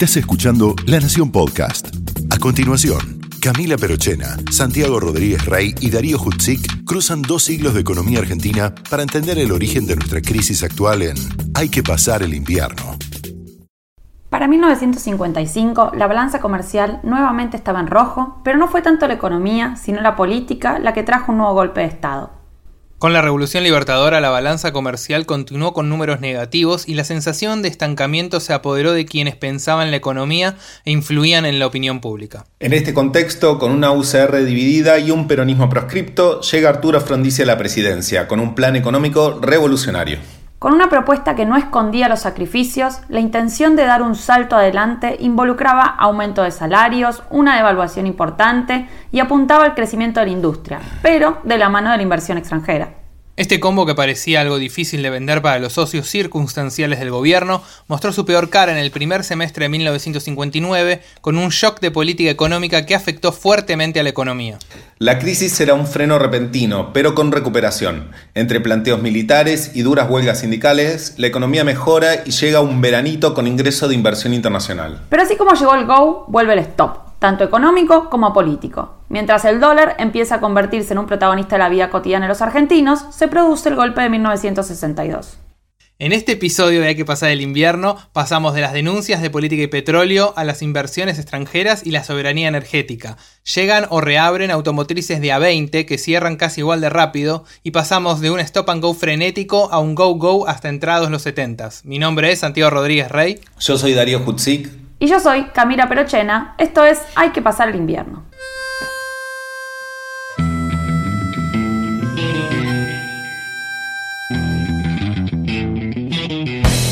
Estás escuchando La Nación Podcast. A continuación, Camila Perochena, Santiago Rodríguez Rey y Darío Hutzik cruzan dos siglos de economía argentina para entender el origen de nuestra crisis actual en Hay que pasar el invierno. Para 1955, la balanza comercial nuevamente estaba en rojo, pero no fue tanto la economía, sino la política la que trajo un nuevo golpe de Estado. Con la Revolución Libertadora, la balanza comercial continuó con números negativos y la sensación de estancamiento se apoderó de quienes pensaban la economía e influían en la opinión pública. En este contexto, con una UCR dividida y un peronismo proscripto, llega Arturo Frondizi a la presidencia, con un plan económico revolucionario. Con una propuesta que no escondía los sacrificios, la intención de dar un salto adelante involucraba aumento de salarios, una devaluación importante y apuntaba al crecimiento de la industria, pero de la mano de la inversión extranjera. Este combo que parecía algo difícil de vender para los socios circunstanciales del gobierno mostró su peor cara en el primer semestre de 1959 con un shock de política económica que afectó fuertemente a la economía. La crisis será un freno repentino, pero con recuperación. Entre planteos militares y duras huelgas sindicales, la economía mejora y llega un veranito con ingreso de inversión internacional. Pero así como llegó el go, vuelve el stop tanto económico como político. Mientras el dólar empieza a convertirse en un protagonista de la vida cotidiana de los argentinos, se produce el golpe de 1962. En este episodio de Hay que pasar el invierno, pasamos de las denuncias de política y petróleo a las inversiones extranjeras y la soberanía energética. Llegan o reabren automotrices de A20 que cierran casi igual de rápido y pasamos de un stop and go frenético a un go go hasta entrados los 70 Mi nombre es Santiago Rodríguez Rey. Yo soy Darío Hutzik. Y yo soy Camila Perochena, esto es Hay que pasar el invierno.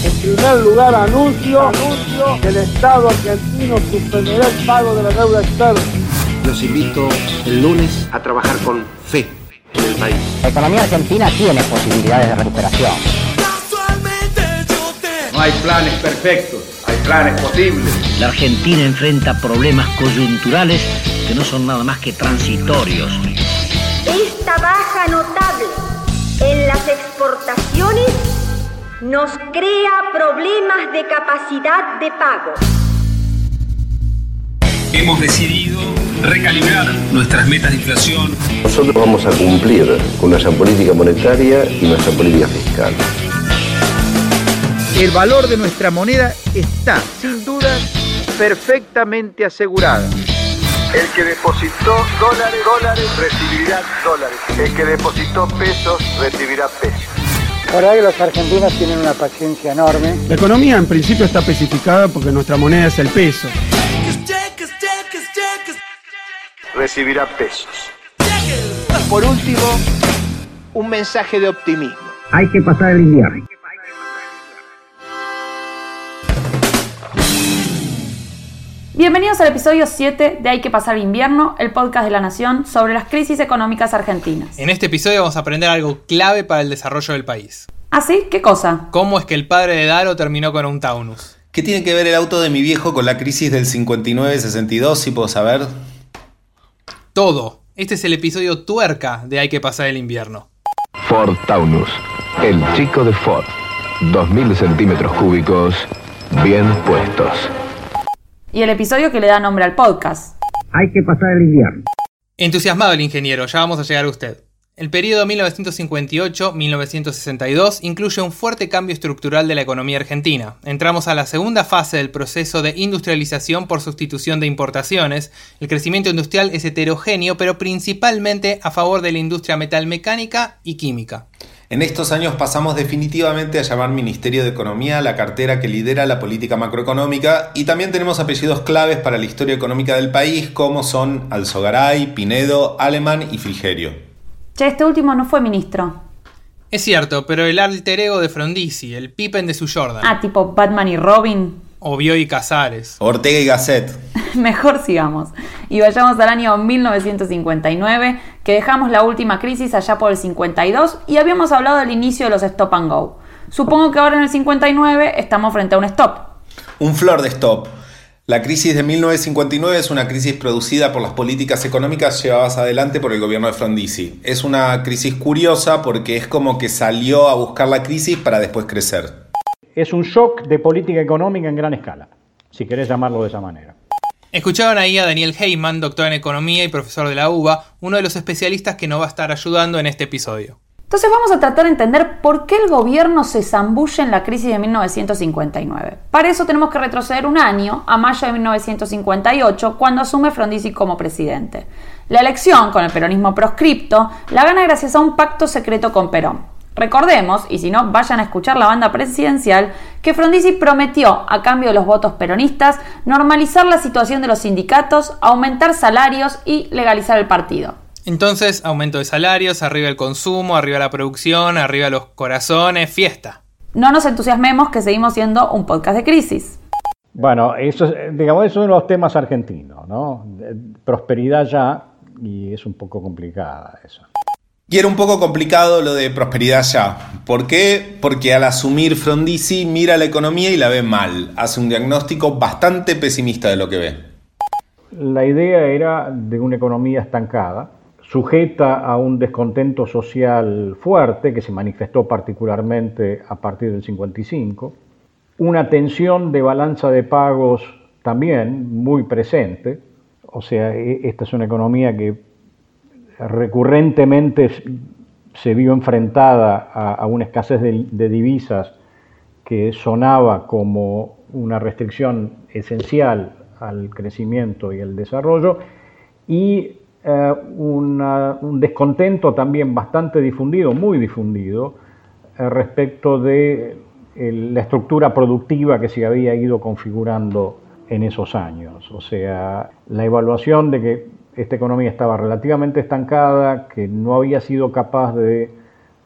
En primer lugar, anuncio, anuncio que el Estado argentino suspenderá el pago de la deuda externa. Los invito el lunes a trabajar con fe en el país. La economía argentina tiene posibilidades de recuperación. No hay planes perfectos planes posibles. La Argentina enfrenta problemas coyunturales que no son nada más que transitorios. Esta baja notable en las exportaciones nos crea problemas de capacidad de pago. Hemos decidido recalibrar nuestras metas de inflación. Nosotros vamos a cumplir con nuestra política monetaria y nuestra política fiscal. El valor de nuestra moneda está, sin duda, perfectamente asegurado. El que depositó dólares, dólares, recibirá dólares. El que depositó pesos, recibirá pesos. La verdad que los argentinos tienen una paciencia enorme. La economía en principio está especificada porque nuestra moneda es el peso. Recibirá pesos. Por último, un mensaje de optimismo. Hay que pasar el invierno. Bienvenidos al episodio 7 de Hay que pasar el invierno, el podcast de la Nación sobre las crisis económicas argentinas. En este episodio vamos a aprender algo clave para el desarrollo del país. ¿Ah, sí? ¿Qué cosa? ¿Cómo es que el padre de Daro terminó con un Taunus? ¿Qué tiene que ver el auto de mi viejo con la crisis del 59-62, si puedo saber? Todo. Este es el episodio tuerca de Hay que pasar el invierno. Ford Taunus, el chico de Ford. 2.000 centímetros cúbicos, bien puestos y el episodio que le da nombre al podcast. Hay que pasar el invierno. Entusiasmado el ingeniero, ya vamos a llegar a usted. El periodo 1958-1962 incluye un fuerte cambio estructural de la economía argentina. Entramos a la segunda fase del proceso de industrialización por sustitución de importaciones. El crecimiento industrial es heterogéneo, pero principalmente a favor de la industria metalmecánica y química. En estos años pasamos definitivamente a llamar Ministerio de Economía la cartera que lidera la política macroeconómica y también tenemos apellidos claves para la historia económica del país como son Alzogaray, Pinedo, Alemán y Frigerio. Che, este último no fue ministro. Es cierto, pero el alter ego de Frondizi, el Pippen de su Jordan. Ah, tipo Batman y Robin. O y Casares. Ortega y Gasset. Mejor sigamos. Y vayamos al año 1959, que dejamos la última crisis allá por el 52 y habíamos hablado del inicio de los stop and go. Supongo que ahora en el 59 estamos frente a un stop. Un flor de stop. La crisis de 1959 es una crisis producida por las políticas económicas llevadas adelante por el gobierno de Frondizi. Es una crisis curiosa porque es como que salió a buscar la crisis para después crecer es un shock de política económica en gran escala. si querés llamarlo de esa manera. Escucharon ahí a Daniel Heyman, doctor en economía y profesor de la UBA, uno de los especialistas que nos va a estar ayudando en este episodio. Entonces vamos a tratar de entender por qué el gobierno se zambulle en la crisis de 1959. Para eso tenemos que retroceder un año, a mayo de 1958, cuando asume Frondizi como presidente. La elección, con el peronismo proscripto, la gana gracias a un pacto secreto con Perón. Recordemos, y si no, vayan a escuchar la banda presidencial, que Frondizi prometió, a cambio de los votos peronistas, normalizar la situación de los sindicatos, aumentar salarios y legalizar el partido. Entonces, aumento de salarios, arriba el consumo, arriba la producción, arriba los corazones, fiesta. No nos entusiasmemos que seguimos siendo un podcast de crisis. Bueno, eso es, digamos, es uno de los temas argentinos, ¿no? Prosperidad ya, y es un poco complicada eso. Y era un poco complicado lo de prosperidad ya. ¿Por qué? Porque al asumir Frondizi mira la economía y la ve mal. Hace un diagnóstico bastante pesimista de lo que ve. La idea era de una economía estancada, sujeta a un descontento social fuerte que se manifestó particularmente a partir del 55, una tensión de balanza de pagos también muy presente, o sea, e, esta es una economía que recurrentemente se vio enfrentada a, una escasez de, divisas que sonaba como una restricción esencial al crecimiento y el desarrollo, y eh, un descontento también bastante difundido, muy difundido, eh, respecto de la estructura productiva que se había ido configurando en esos años. O sea, la evaluación de que esta economía estaba relativamente estancada, que no había sido capaz de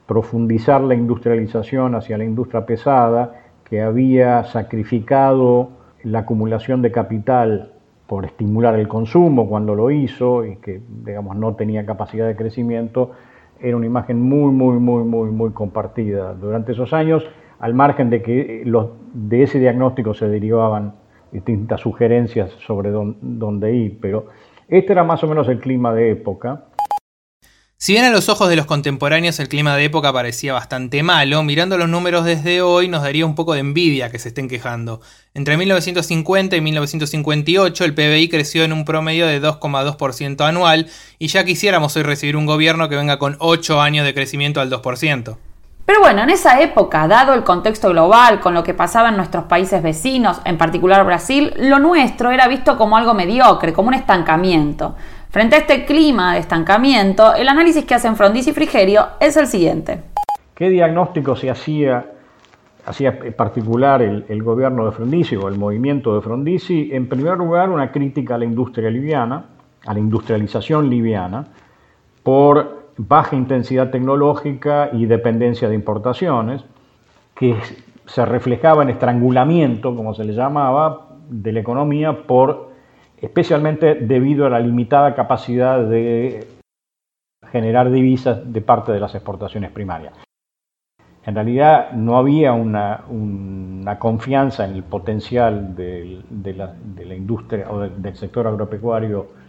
profundizar la industrialización hacia la industria pesada, que había sacrificado la acumulación de capital por estimular el consumo cuando lo hizo y que, digamos, no tenía capacidad de crecimiento, era una imagen muy, muy, muy, muy, muy compartida. Durante esos años, al margen de que los, de ese diagnóstico se derivaban distintas sugerencias sobre dónde ir, pero este era más o menos el clima de época. Si bien a los ojos de los contemporáneos el clima de época parecía bastante malo, mirando los números desde hoy nos daría un poco de envidia que se estén quejando. Entre 1950 y 1958 el PBI creció en un promedio de 2,2% anual y ya quisiéramos hoy recibir un gobierno que venga con 8 años de crecimiento al 2%. Pero bueno, en esa época, dado el contexto global, con lo que pasaba en nuestros países vecinos, en particular Brasil, lo nuestro era visto como algo mediocre, como un estancamiento. Frente a este clima de estancamiento, el análisis que hacen Frondizi y Frigerio es el siguiente. ¿Qué diagnóstico se hacía, hacía en particular el, el gobierno de Frondizi o el movimiento de Frondizi? En primer lugar, una crítica a la industria liviana, a la industrialización liviana, por baja intensidad tecnológica y dependencia de importaciones, que se reflejaba en estrangulamiento, como se le llamaba, de la economía por especialmente debido a la limitada capacidad de generar divisas de parte de las exportaciones primarias. En realidad no había una, confianza en el potencial de, la, de la, industria o del sector agropecuario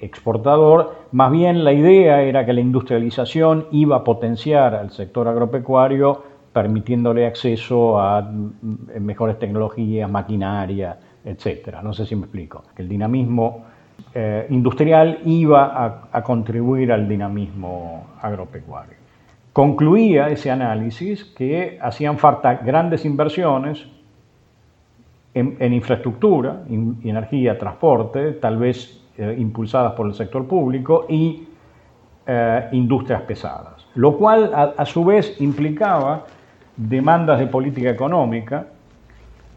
exportador, más bien la idea era que la industrialización iba a potenciar al sector agropecuario permitiéndole acceso a mm, mejores tecnologías, maquinaria, etc. No sé si me explico. Que el dinamismo eh, industrial iba a, contribuir al dinamismo agropecuario. Concluía ese análisis que hacían falta grandes inversiones en, infraestructura, energía, transporte, tal vez eh, impulsadas por el sector público y eh, industrias pesadas, lo cual a, su vez implicaba demandas de política económica,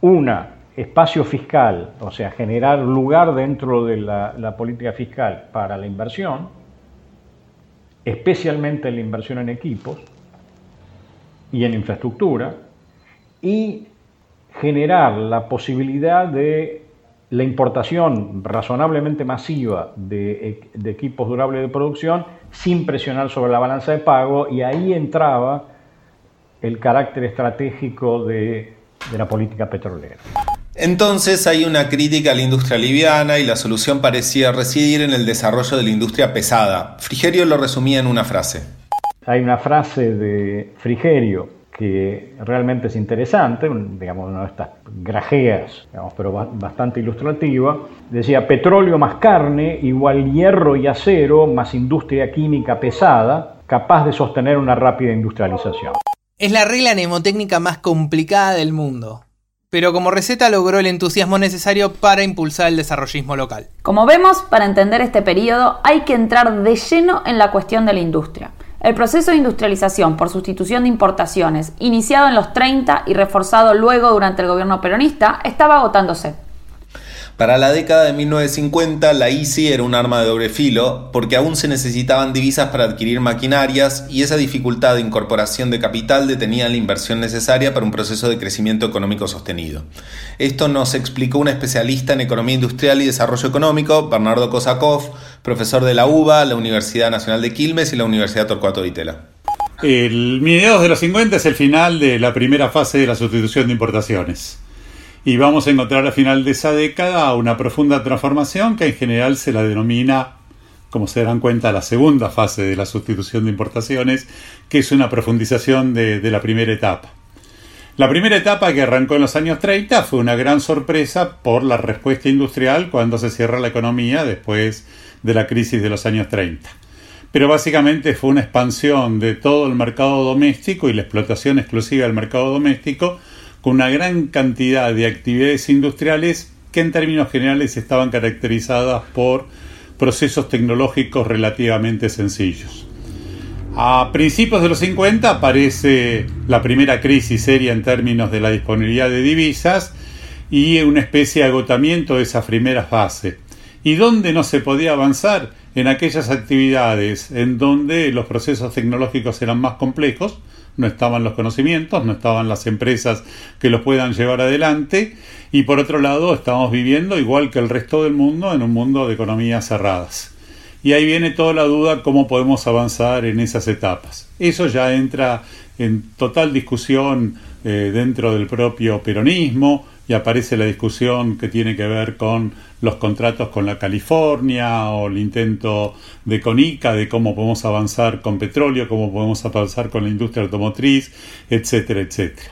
una, espacio fiscal, o sea, generar lugar dentro de la, la política fiscal para la inversión, especialmente la inversión en equipos y en infraestructura, y generar la posibilidad de la importación razonablemente masiva de, equipos durables de producción sin presionar sobre la balanza de pago y ahí entraba el carácter estratégico de, de la política petrolera. Entonces hay una crítica a la industria liviana y la solución parecía residir en el desarrollo de la industria pesada. Frigerio lo resumía en una frase. Hay una frase de Frigerio que realmente es interesante, digamos, una de estas grajeas, digamos, pero bastante ilustrativa. Decía, petróleo más carne igual hierro y acero más industria química pesada, capaz de sostener una rápida industrialización. Es la regla mnemotécnica más complicada del mundo pero como receta logró el entusiasmo necesario para impulsar el desarrollismo local. Como vemos, para entender este periodo hay que entrar de lleno en la cuestión de la industria. El proceso de industrialización por sustitución de importaciones, iniciado en los 30 y reforzado luego durante el gobierno peronista, estaba agotándose. Para la década de 1950, la ICI era un arma de doble filo, porque aún se necesitaban divisas para adquirir maquinarias y esa dificultad de incorporación de capital detenía la inversión necesaria para un proceso de crecimiento económico sostenido. Esto nos explicó un especialista en economía industrial y desarrollo económico, Bernardo Kosakov, profesor de la UBA, la Universidad Nacional de Quilmes y la Universidad Torcuato de Itela. El mediados de los 50 es el final de la primera fase de la sustitución de importaciones y vamos a encontrar al final de esa década una profunda transformación que en general se la denomina, como se darán cuenta, la segunda fase de la sustitución de importaciones, que es una profundización de, la primera etapa. La primera etapa que arrancó en los años 30 fue una gran sorpresa por la respuesta industrial cuando se cierra la economía después de la crisis de los años 30. Pero básicamente fue una expansión de todo el mercado doméstico y la explotación exclusiva del mercado doméstico con una gran cantidad de actividades industriales que en términos generales estaban caracterizadas por procesos tecnológicos relativamente sencillos. A principios de los 50 aparece la primera crisis seria en términos de la disponibilidad de divisas y una especie de agotamiento de esa primera fase. ¿Y dónde no se podía avanzar? En aquellas actividades en donde los procesos tecnológicos eran más complejos, no estaban los conocimientos, no estaban las empresas que los puedan llevar adelante y por otro lado estamos viviendo igual que el resto del mundo en un mundo de economías cerradas. Y ahí viene toda la duda cómo podemos avanzar en esas etapas. Eso ya entra en total discusión eh, dentro del propio peronismo, y aparece la discusión que tiene que ver con los contratos con la California o el intento de Conica de cómo podemos avanzar con petróleo, cómo podemos avanzar con la industria automotriz, etcétera, etcétera.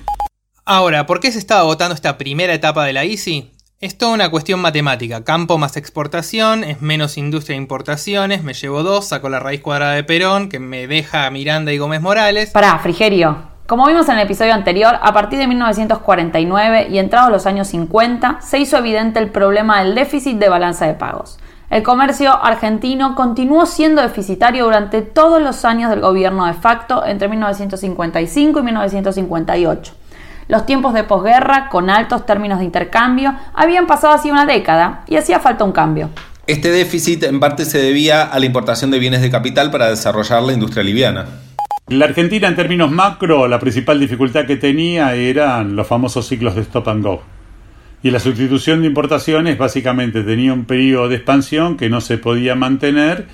Ahora, ¿por qué se estaba votando esta primera etapa de la ICI? Es toda una cuestión matemática. Campo más exportación es menos industria de importaciones. Me llevo dos, saco la raíz cuadrada de Perón, que me deja Miranda y Gómez Morales. Pará, Frigerio. Como vimos en el episodio anterior, a partir de 1949 y entrados los años 50, se hizo evidente el problema del déficit de balanza de pagos. El comercio argentino continuó siendo deficitario durante todos los años del gobierno de facto entre 1955 y 1958. Los tiempos de posguerra, con altos términos de intercambio, habían pasado así una década y hacía falta un cambio. Este déficit en parte se debía a la importación de bienes de capital para desarrollar la industria liviana. La Argentina en términos macro, la principal dificultad que tenía eran los famosos ciclos de stop and go. Y la sustitución de importaciones básicamente tenía un periodo de expansión que no se podía mantener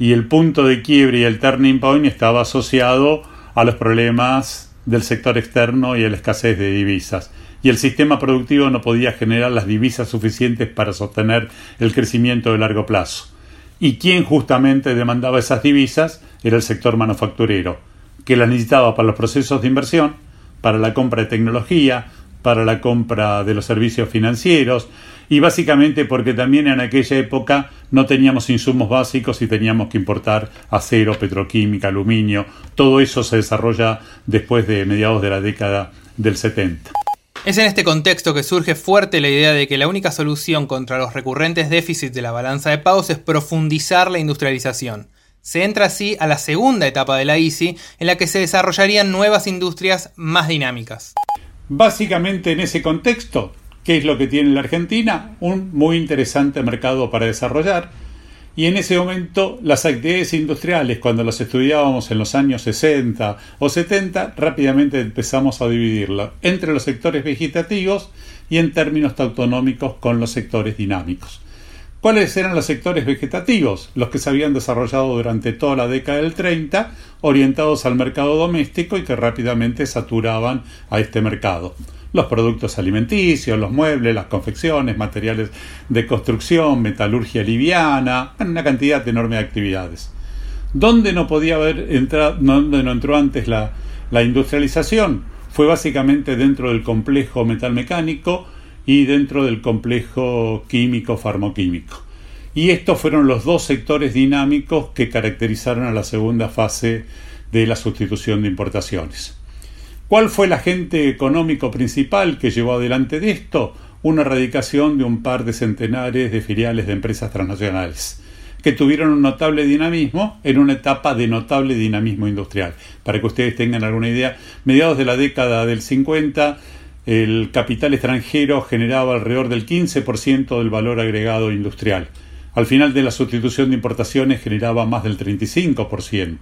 y el punto de quiebre y el turning point estaba asociado a los problemas del sector externo y a la escasez de divisas. Y el sistema productivo no podía generar las divisas suficientes para sostener el crecimiento de largo plazo. Y quien justamente demandaba esas divisas era el sector manufacturero que las necesitaba para los procesos de inversión, para la compra de tecnología, para la compra de los servicios financieros y básicamente porque también en aquella época no teníamos insumos básicos y teníamos que importar acero, petroquímica, aluminio. Todo eso se desarrolla después de mediados de la década del 70. Es en este contexto que surge fuerte la idea de que la única solución contra los recurrentes déficits de la balanza de pagos es profundizar la industrialización. Se entra así a la segunda etapa de la ICI, en la que se desarrollarían nuevas industrias más dinámicas. Básicamente en ese contexto, ¿qué es lo que tiene la Argentina? Un muy interesante mercado para desarrollar. Y en ese momento las actividades industriales, cuando las estudiábamos en los años 60 o 70, rápidamente empezamos a dividirla entre los sectores vegetativos y en términos autonómicos con los sectores dinámicos. ¿Cuáles eran los sectores vegetativos? Los que se habían desarrollado durante toda la década del 30, orientados al mercado doméstico y que rápidamente saturaban a este mercado. Los productos alimenticios, los muebles, las confecciones, materiales de construcción, metalurgia liviana, una cantidad enorme de actividades. ¿Dónde no podía haber entrado, dónde no entró antes la, la industrialización? fue básicamente dentro del complejo metalmecánico y dentro del complejo químico-farmoquímico. Y estos fueron los dos sectores dinámicos que caracterizaron a la segunda fase de la sustitución de importaciones. ¿Cuál fue el agente económico principal que llevó adelante de esto? Una erradicación de un par de centenares de filiales de empresas transnacionales que tuvieron un notable dinamismo en una etapa de notable dinamismo industrial. Para que ustedes tengan alguna idea, mediados de la década del 50, el capital extranjero generaba alrededor del 15% del valor agregado industrial. Al final de la sustitución de importaciones generaba más del 35%.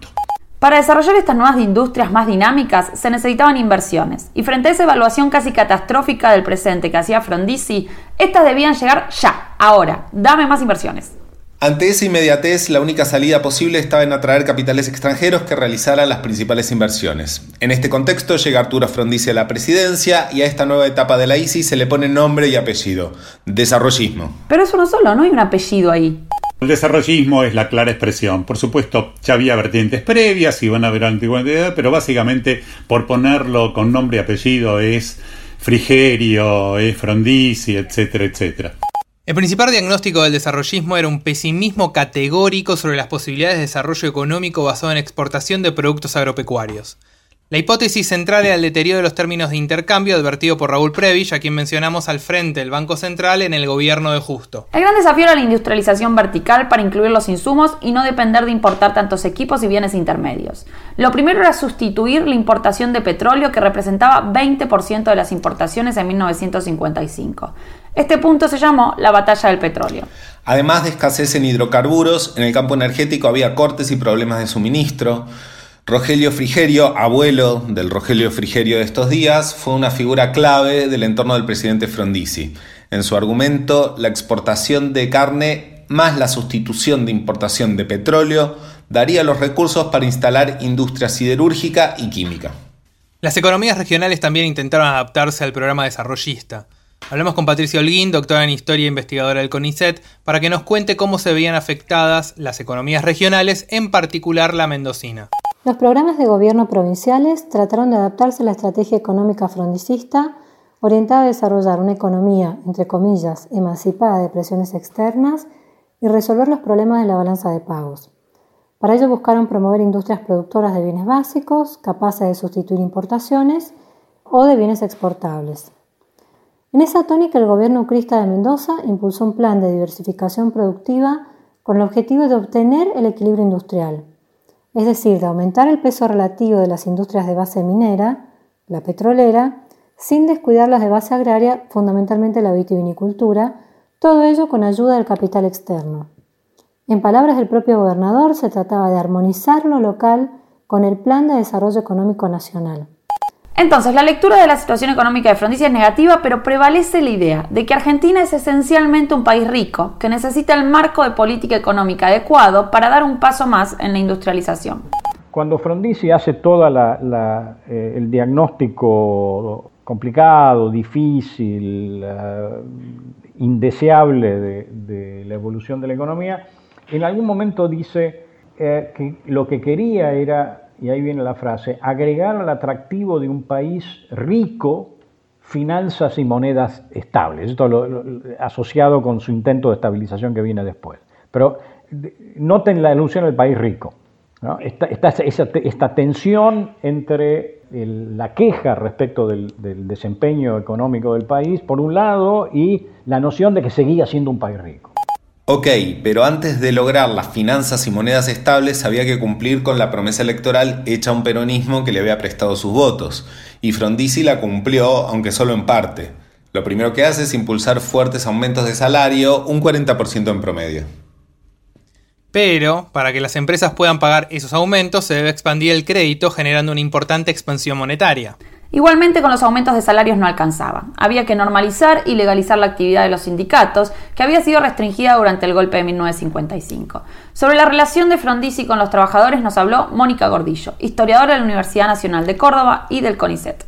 Para desarrollar estas nuevas industrias más dinámicas se necesitaban inversiones, y frente a esa evaluación casi catastrófica del presente que hacía Frondizi, estas debían llegar ya, ahora, dame más inversiones. Ante esa inmediatez, la única salida posible estaba en atraer capitales extranjeros que realizaran las principales inversiones. En este contexto llega Arturo Frondizi a la presidencia y a esta nueva etapa de la ICI se le pone nombre y apellido, desarrollismo. Pero eso no solo, no hay un apellido ahí. El desarrollismo es la clara expresión. Por supuesto, ya había vertientes previas y van a ver antigüedad, pero básicamente, por ponerlo con nombre y apellido, es Frigerio, es Frondizi, etcétera, etcétera. El principal diagnóstico del desarrollismo era un pesimismo categórico sobre las posibilidades de desarrollo económico basado en exportación de productos agropecuarios. La hipótesis central era el deterioro de los términos de intercambio advertido por Raúl Previch, a quien mencionamos al frente del Banco Central en el gobierno de Justo. El gran desafío era la industrialización vertical para incluir los insumos y no depender de importar tantos equipos y bienes intermedios. Lo primero era sustituir la importación de petróleo que representaba 20% de las importaciones en 1955. Este punto se llamó la batalla del petróleo. Además de escasez en hidrocarburos, en el campo energético había cortes y problemas de suministro. Rogelio Frigerio, abuelo del Rogelio Frigerio de estos días, fue una figura clave del entorno del presidente Frondizi. En su argumento, la exportación de carne más la sustitución de importación de petróleo daría los recursos para instalar industria siderúrgica y química. Las economías regionales también intentaron adaptarse al programa desarrollista. Hablamos con Patricia Holguín, doctora en Historia e investigadora del CONICET, para que nos cuente cómo se veían afectadas las economías regionales, en particular la mendocina. Los programas de gobierno provinciales trataron de adaptarse a la estrategia económica frondicista orientada a desarrollar una economía, entre comillas, emancipada de presiones externas y resolver los problemas de la balanza de pagos. Para ello buscaron promover industrias productoras de bienes básicos, capaces de sustituir importaciones o de bienes exportables. En esa tónica, el gobierno ucrista de Mendoza impulsó un plan de diversificación productiva con el objetivo de obtener el equilibrio industrial, es decir, de aumentar el peso relativo de las industrias de base minera, la petrolera, sin descuidar las de base agraria, fundamentalmente la vitivinicultura, todo ello con ayuda del capital externo. En palabras del propio gobernador, se trataba de armonizar lo local con el Plan de Desarrollo Económico Nacional. Entonces, la lectura de la situación económica de Frondizi es negativa, pero prevalece la idea de que Argentina es esencialmente un país rico, que necesita el marco de política económica adecuado para dar un paso más en la industrialización. Cuando Frondizi hace todo eh, el diagnóstico complicado, difícil, uh, indeseable de, de, la evolución de la economía, en algún momento dice eh, que lo que quería era y ahí viene la frase, agregar al atractivo de un país rico finanzas y monedas estables. Esto lo, asociado con su intento de estabilización que viene después. Pero noten la ilusión del país rico. Esta, tensión entre la queja respecto del desempeño económico del país, por un lado, y la noción de que seguía siendo un país rico. Ok, pero antes de lograr las finanzas y monedas estables había que cumplir con la promesa electoral hecha a un peronismo que le había prestado sus votos, y Frondizi la cumplió, aunque solo en parte. Lo primero que hace es impulsar fuertes aumentos de salario, un 40% en promedio. Pero, para que las empresas puedan pagar esos aumentos, se debe expandir el crédito generando una importante expansión monetaria. Igualmente con los aumentos de salarios no alcanzaba. Había que normalizar y legalizar la actividad de los sindicatos, que había sido restringida durante el golpe de 1955. Sobre la relación de Frondizi con los trabajadores nos habló Mónica Gordillo, historiadora de la Universidad Nacional de Córdoba y del CONICET.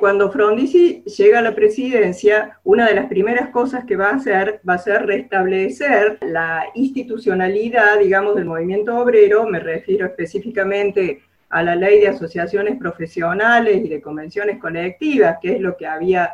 Cuando Frondizi llega a la presidencia, una de las primeras cosas que va a hacer va a ser restablecer la institucionalidad, digamos, del movimiento obrero, me refiero específicamente a la ley de asociaciones profesionales y de convenciones colectivas, que es lo que había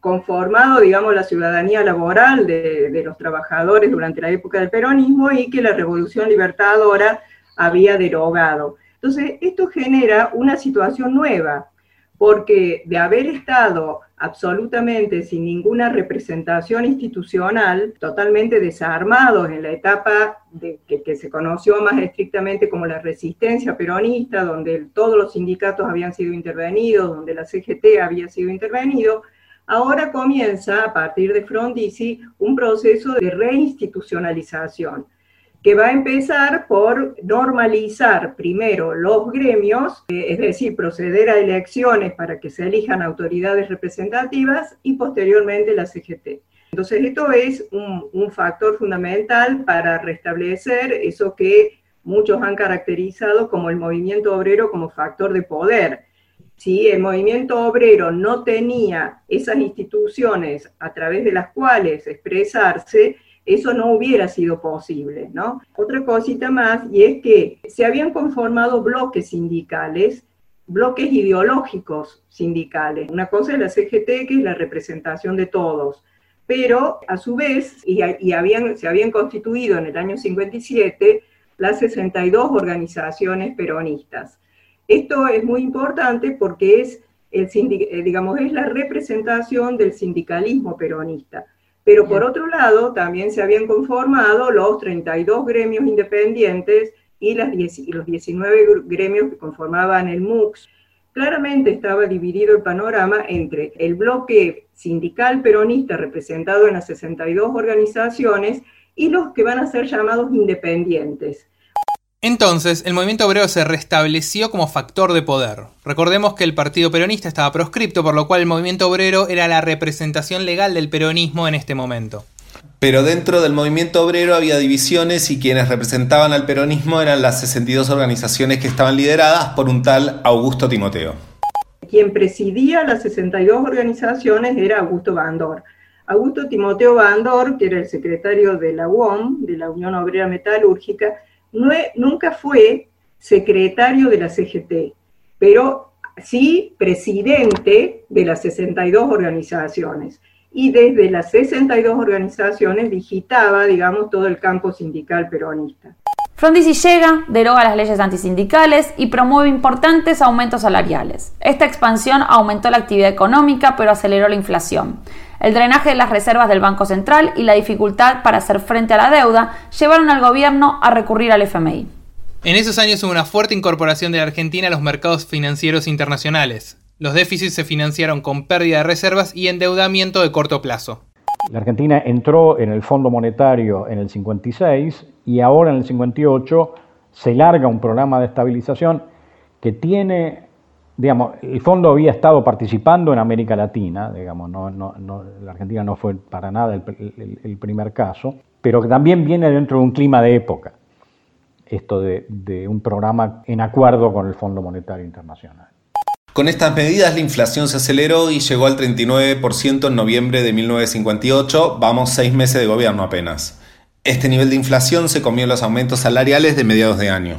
conformado, digamos, la ciudadanía laboral de, de, los trabajadores durante la época del peronismo y que la Revolución Libertadora había derogado. Entonces, esto genera una situación nueva, porque de haber estado absolutamente sin ninguna representación institucional, totalmente desarmados en la etapa que, que, se conoció más estrictamente como la resistencia peronista, donde todos los sindicatos habían sido intervenidos, donde la CGT había sido intervenido, ahora comienza a partir de Frondizi un proceso de reinstitucionalización que va a empezar por normalizar primero los gremios, eh, es decir, proceder a elecciones para que se elijan autoridades representativas y posteriormente la CGT. Entonces, esto es un, un factor fundamental para restablecer eso que muchos han caracterizado como el movimiento obrero como factor de poder. Si el movimiento obrero no tenía esas instituciones a través de las cuales expresarse, eso no hubiera sido posible, ¿no? Otra cosita más, y es que se habían conformado bloques sindicales, bloques ideológicos sindicales. Una cosa es la CGT, que es la representación de todos, pero a su vez, y, habían, se habían constituido en el año 57 las 62 organizaciones peronistas. Esto es muy importante porque es, el, digamos, es la representación del sindicalismo peronista pero por otro lado, también se habían conformado los 32 gremios independientes y, las los 19 gremios que conformaban el MUX. Claramente estaba dividido el panorama entre el bloque sindical peronista representado en las 62 organizaciones y los que van a ser llamados independientes. Entonces, el movimiento obrero se restableció como factor de poder. Recordemos que el Partido Peronista estaba proscripto, por lo cual el movimiento obrero era la representación legal del peronismo en este momento. Pero dentro del movimiento obrero había divisiones y quienes representaban al peronismo eran las 62 organizaciones que estaban lideradas por un tal Augusto Timoteo. Quien presidía las 62 organizaciones era Augusto Bandor. Augusto Timoteo Bandor, que era el secretario de la UOM, de la Unión Obrera Metalúrgica, nunca fue secretario de la CGT, pero sí presidente de las 62 organizaciones. Y desde las 62 organizaciones digitaba, digamos, todo el campo sindical peronista. Frondizi llega, deroga las leyes antisindicales y promueve importantes aumentos salariales. Esta expansión aumentó la actividad económica, pero aceleró la inflación. El drenaje de las reservas del Banco Central y la dificultad para hacer frente a la deuda llevaron al gobierno a recurrir al FMI. En esos años hubo una fuerte incorporación de la Argentina a los mercados financieros internacionales. Los déficits se financiaron con pérdida de reservas y endeudamiento de corto plazo. La Argentina entró en el Fondo Monetario en el 56 y ahora en el 58 se larga un programa de estabilización que tiene digamos, el fondo había estado participando en América Latina, digamos, no, no, no, la Argentina no fue para nada el, primer caso, pero que también viene dentro de un clima de época, esto de un programa en acuerdo con el Fondo Monetario Internacional. Con estas medidas la inflación se aceleró y llegó al 39% en noviembre de 1958, vamos seis meses de gobierno apenas. Este nivel de inflación se comió los aumentos salariales de mediados de año.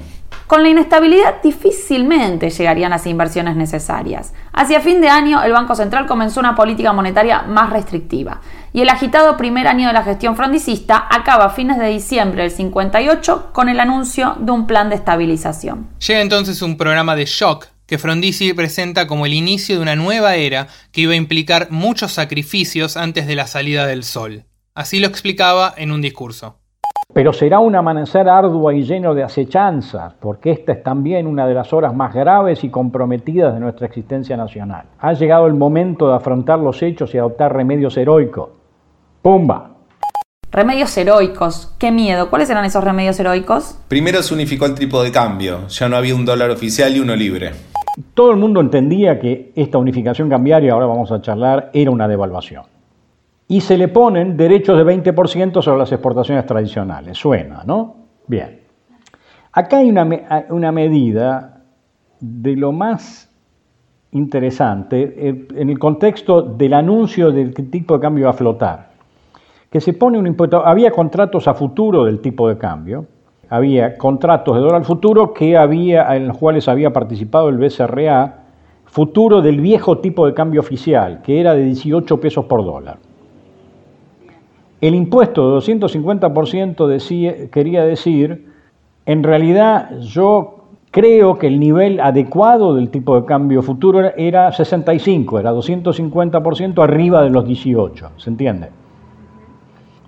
Con la inestabilidad difícilmente llegarían las inversiones necesarias. Hacia fin de año, el Banco Central comenzó una política monetaria más restrictiva y el agitado primer año de la gestión frondicista acaba a fines de diciembre del 58 con el anuncio de un plan de estabilización. Llega entonces un programa de shock que Frondizi presenta como el inicio de una nueva era que iba a implicar muchos sacrificios antes de la salida del sol. Así lo explicaba en un discurso. Pero será un amanecer arduo y lleno de acechanzas, porque esta es también una de las horas más graves y comprometidas de nuestra existencia nacional. Ha llegado el momento de afrontar los hechos y adoptar remedios heroicos. ¡Pumba! Remedios heroicos. Qué miedo. ¿Cuáles eran esos remedios heroicos? Primero se unificó el tipo de cambio. Ya no había un dólar oficial y uno libre. Todo el mundo entendía que esta unificación cambiaria, ahora vamos a charlar, era una devaluación y se le ponen derechos de 20% sobre las exportaciones tradicionales. Suena, ¿no? Bien. Acá hay una, medida de lo más interesante eh, en el contexto del anuncio del tipo de cambio a flotar, que se pone un impuesto, había contratos a futuro del tipo de cambio, había contratos de dólar futuro que había, en los cuales había participado el BCRA, futuro del viejo tipo de cambio oficial, que era de 18 pesos por dólar. El impuesto de 250% quería decir, en realidad yo creo que el nivel adecuado del tipo de cambio futuro era 65, era 250% arriba de los 18, ¿se entiende?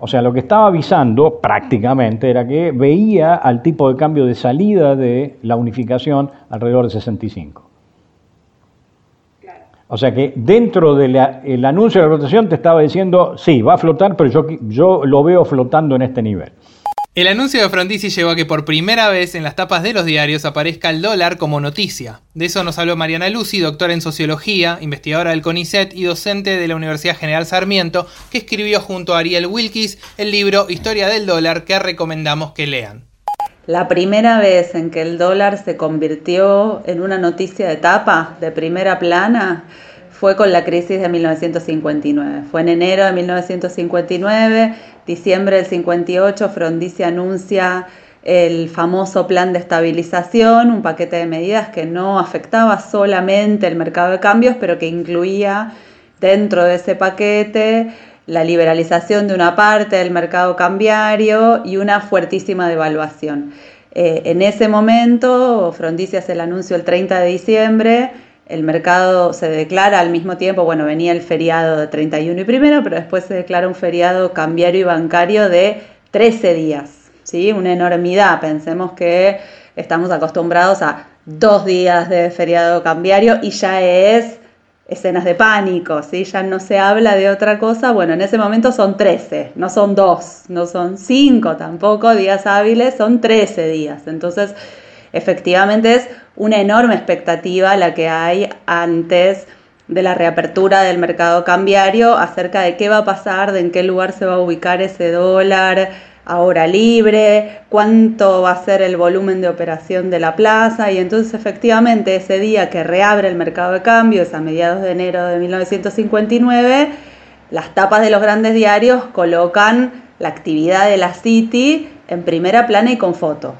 O sea, lo que estaba avisando prácticamente era que veía al tipo de cambio de salida de la unificación alrededor de 65. O sea que dentro del anuncio de la rotación te estaba diciendo, sí, va a flotar, pero yo, yo lo veo flotando en este nivel. El anuncio de Frondizi llevó a que por primera vez en las tapas de los diarios aparezca el dólar como noticia. De eso nos habló Mariana Lucy, doctora en sociología, investigadora del CONICET y docente de la Universidad General Sarmiento, que escribió junto a Ariel Wilkis el libro Historia del dólar que recomendamos que lean. La primera vez en que el dólar se convirtió en una noticia de tapa, de primera plana, fue con la crisis de 1959. Fue en enero de 1959 diciembre del 58, Frondizi anuncia el famoso plan de estabilización, un paquete de medidas que no afectaba solamente el mercado de cambios, pero que incluía dentro de ese paquete la liberalización de una parte del mercado cambiario y una fuertísima devaluación. Eh, en ese momento, Frondizi hace el anuncio el 30 de diciembre, el mercado se declara al mismo tiempo, bueno, venía el feriado de 31 y primero, pero después se declara un feriado cambiario y bancario de 13 días, ¿sí? Una enormidad. Pensemos que estamos acostumbrados a dos días de feriado cambiario y ya es escenas de pánico, ¿sí? Ya no se habla de otra cosa. Bueno, en ese momento son 13, no son dos, no son cinco tampoco días hábiles, son 13 días. Entonces, efectivamente es una enorme expectativa la que hay antes de la reapertura del mercado cambiario acerca de qué va a pasar, de en qué lugar se va a ubicar ese dólar ahora libre, cuánto va a ser el volumen de operación de la plaza y entonces efectivamente ese día que reabre el mercado de cambios a mediados de enero de 1959, las tapas de los grandes diarios colocan la actividad de la City en primera plana y con foto.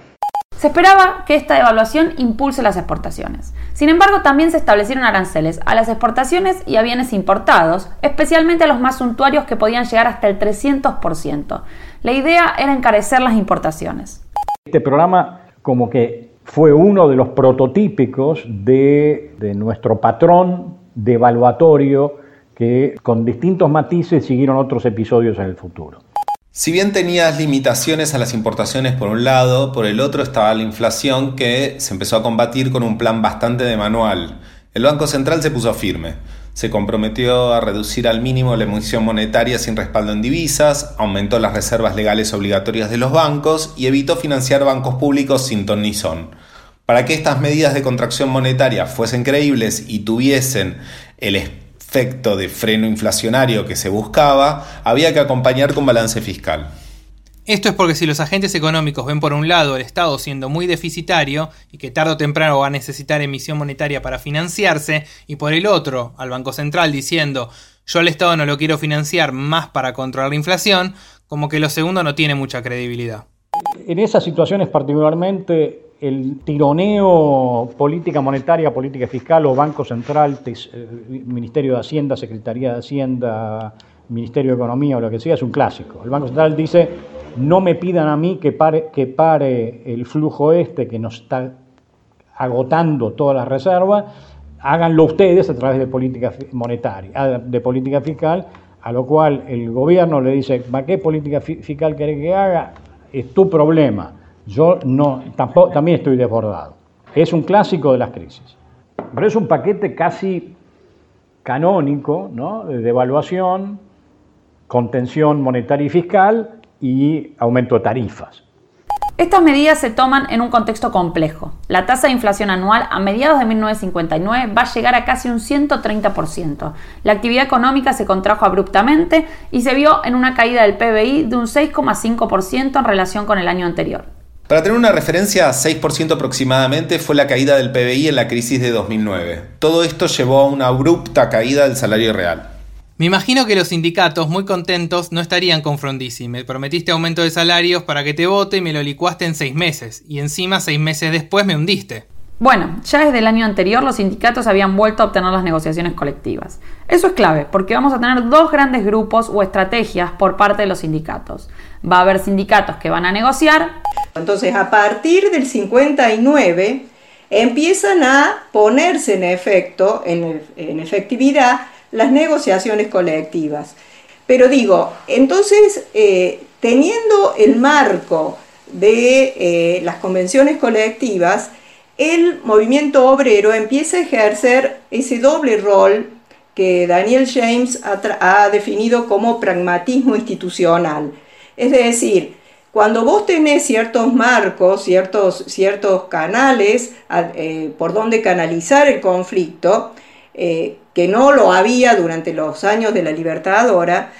Se esperaba que esta devaluación impulse las exportaciones. Sin embargo, también se establecieron aranceles a las exportaciones y a bienes importados, especialmente a los más suntuarios que podían llegar hasta el 300%. La idea era encarecer las importaciones. Este programa como que fue uno de los prototípicos de, de nuestro patrón devaluatorio que con distintos matices siguieron otros episodios en el futuro. Si bien tenías limitaciones a las importaciones por un lado, por el otro estaba la inflación que se empezó a combatir con un plan bastante de manual. El Banco Central se puso firme. Se comprometió a reducir al mínimo la emisión monetaria sin respaldo en divisas, aumentó las reservas legales obligatorias de los bancos y evitó financiar bancos públicos sin ton ni son. Para que estas medidas de contracción monetaria fuesen creíbles y tuviesen el efecto de freno inflacionario que se buscaba, había que acompañar con balance fiscal. Esto es porque si los agentes económicos ven por un lado el Estado siendo muy deficitario y que tarde o temprano va a necesitar emisión monetaria para financiarse, y por el otro al Banco Central diciendo yo al Estado no lo quiero financiar más para controlar la inflación, como que lo segundo no tiene mucha credibilidad. En esas situaciones particularmente el tironeo política monetaria, política fiscal o Banco Central, eh, Ministerio de Hacienda, Secretaría de Hacienda, Ministerio de Economía o lo que sea, es un clásico. El Banco Central dice, no me pidan a mí que pare, que pare el flujo este que nos está agotando todas las reservas, háganlo ustedes a través de política monetaria, ah, de política fiscal, a lo cual el gobierno le dice, qué política fiscal querés que haga? Es tu problema yo no, tampoco, también estoy desbordado. Es un clásico de las crisis. Pero es un paquete casi canónico ¿no? de devaluación, contención monetaria y fiscal y aumento de tarifas. Estas medidas se toman en un contexto complejo. La tasa de inflación anual a mediados de 1959 va a llegar a casi un 130%. La actividad económica se contrajo abruptamente y se vio en una caída del PBI de un 6,5% en relación con el año anterior. Para tener una referencia, 6% aproximadamente fue la caída del PBI en la crisis de 2009. Todo esto llevó a una abrupta caída del salario real. Me imagino que los sindicatos, muy contentos, no estarían con Frondizi. Me prometiste aumento de salarios para que te vote y me lo licuaste en seis meses. Y encima, seis meses después, me hundiste. Bueno, ya desde el año anterior los sindicatos habían vuelto a obtener las negociaciones colectivas. Eso es clave, porque vamos a tener dos grandes grupos o estrategias por parte de los sindicatos. Va a haber sindicatos que van a negociar. Entonces, a partir del 59, empiezan a ponerse en efecto, en, en efectividad, las negociaciones colectivas. Pero digo, entonces, eh, teniendo el marco de eh, las convenciones colectivas, el movimiento obrero empieza a ejercer ese doble rol que Daniel James ha, definido como pragmatismo institucional. Es decir, cuando vos tenés ciertos marcos, ciertos, ciertos canales eh, por donde canalizar el conflicto, que no lo había durante los años de la libertadora.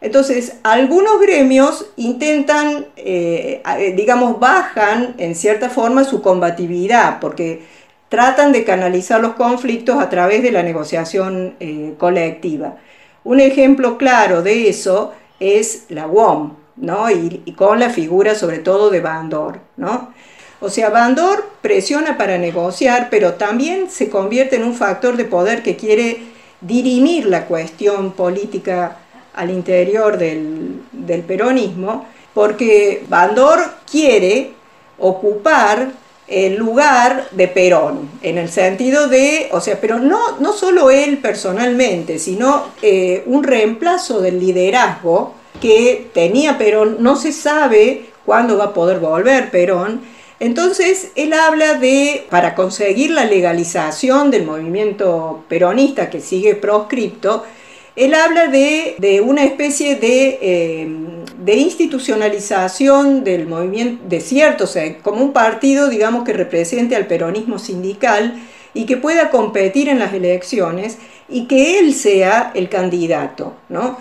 Entonces, algunos gremios intentan, eh, eh, digamos, bajan en cierta forma su combatividad, porque tratan de canalizar los conflictos a través de la negociación eh, colectiva. Un ejemplo claro de eso es la UOM, ¿no? y, con la figura sobre todo de Bandor. ¿no? O sea, Bandor presiona para negociar, pero también se convierte en un factor de poder que quiere dirimir la cuestión política al interior del, peronismo, porque Bandor quiere ocupar el lugar de Perón, en el sentido de, o sea, pero no, no solo él personalmente, sino eh, un reemplazo del liderazgo que tenía Perón, no se sabe cuándo va a poder volver Perón, entonces, él habla de, para conseguir la legalización del movimiento peronista que sigue proscripto, él habla de, una especie de, eh, de, institucionalización del movimiento, de cierto, como un partido, digamos, que represente al peronismo sindical y que pueda competir en las elecciones y que él sea el candidato, ¿no?